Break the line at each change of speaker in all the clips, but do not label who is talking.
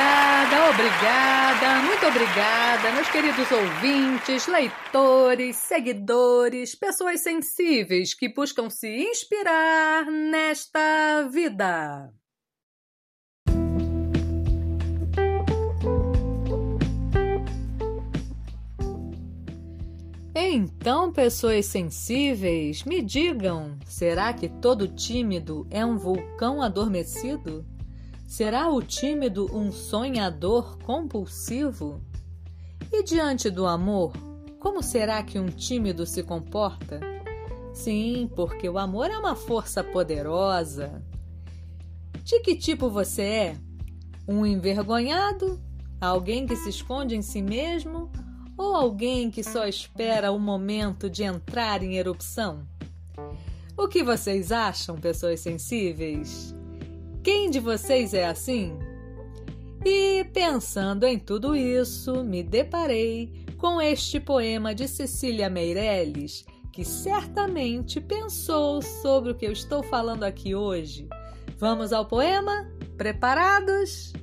Obrigada, obrigada, muito obrigada, meus queridos ouvintes, leitores, seguidores, pessoas sensíveis que buscam se inspirar nesta vida. Então, pessoas sensíveis, me digam: será que todo tímido é um vulcão adormecido? Será o tímido um sonhador compulsivo? E diante do amor, como será que um tímido se comporta? Sim, porque o amor é uma força poderosa. De que tipo você é? Um envergonhado? Alguém que se esconde em si mesmo? ou alguém que só espera o momento de entrar em erupção? O que vocês acham, pessoas sensíveis? Quem de vocês é assim? E pensando em tudo isso, me deparei com este poema de Cecília Meirelles, que certamente pensou sobre o que eu estou falando aqui hoje. Vamos ao poema? Preparados?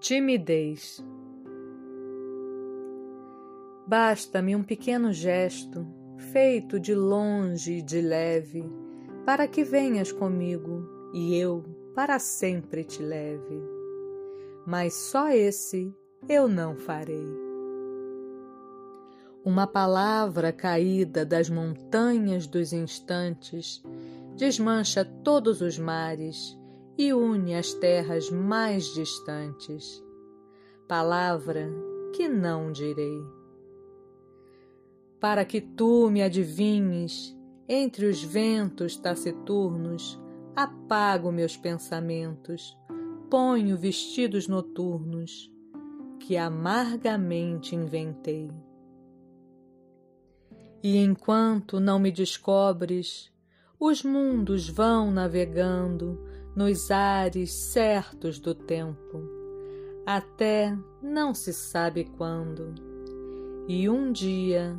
Timidez. Basta-me um pequeno gesto, feito de longe e de leve, para que venhas comigo e eu para sempre te leve. Mas só esse eu não farei. Uma palavra caída das montanhas dos instantes desmancha todos os mares e une as terras mais distantes. Palavra que não direi. Para que tu me adivinhes, entre os ventos taciturnos, apago meus pensamentos, ponho vestidos noturnos que amargamente inventei. E enquanto não me descobres, os mundos vão navegando nos ares certos do tempo, até não se sabe quando, e um dia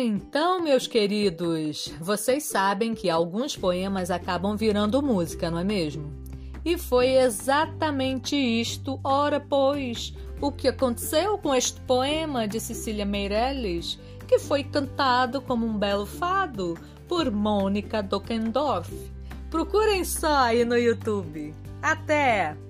Então, meus queridos, vocês sabem que alguns poemas acabam virando música, não é mesmo? E foi exatamente isto, ora pois, o que aconteceu com este poema de Cecília Meirelles, que foi cantado como um belo fado por Mônica Dockendorf. Procurem só aí no YouTube. Até!